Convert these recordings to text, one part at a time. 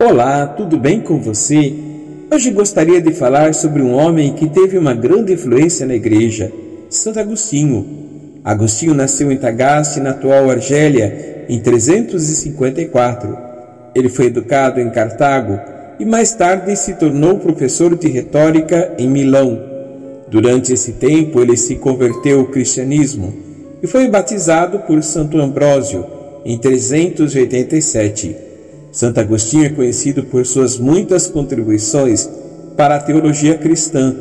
Olá, tudo bem com você? Hoje gostaria de falar sobre um homem que teve uma grande influência na igreja, Santo Agostinho. Agostinho nasceu em Tagaste, na atual Argélia, em 354. Ele foi educado em Cartago e mais tarde se tornou professor de retórica em Milão. Durante esse tempo, ele se converteu ao cristianismo e foi batizado por Santo Ambrósio em 387. Santo Agostinho é conhecido por suas muitas contribuições para a teologia cristã,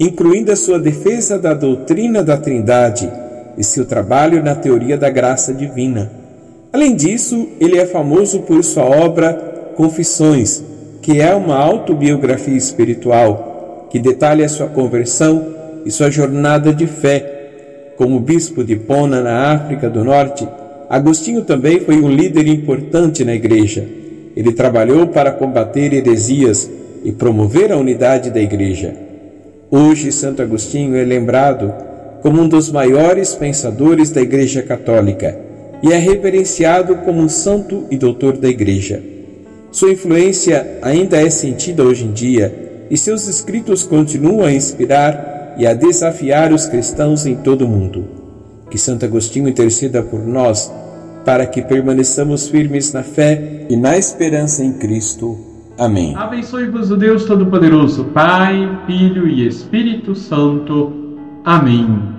incluindo a sua defesa da doutrina da Trindade e seu trabalho na teoria da graça divina. Além disso, ele é famoso por sua obra Confissões, que é uma autobiografia espiritual que detalha sua conversão e sua jornada de fé. Como bispo de Pona, na África do Norte, Agostinho também foi um líder importante na igreja ele trabalhou para combater heresias e promover a unidade da Igreja. Hoje, Santo Agostinho é lembrado como um dos maiores pensadores da Igreja Católica e é reverenciado como um santo e doutor da Igreja. Sua influência ainda é sentida hoje em dia e seus escritos continuam a inspirar e a desafiar os cristãos em todo o mundo. Que Santo Agostinho interceda por nós para que permaneçamos firmes na fé e na esperança em Cristo. Amém. Abençoe-vos o Deus Todo-Poderoso, Pai, Filho e Espírito Santo. Amém.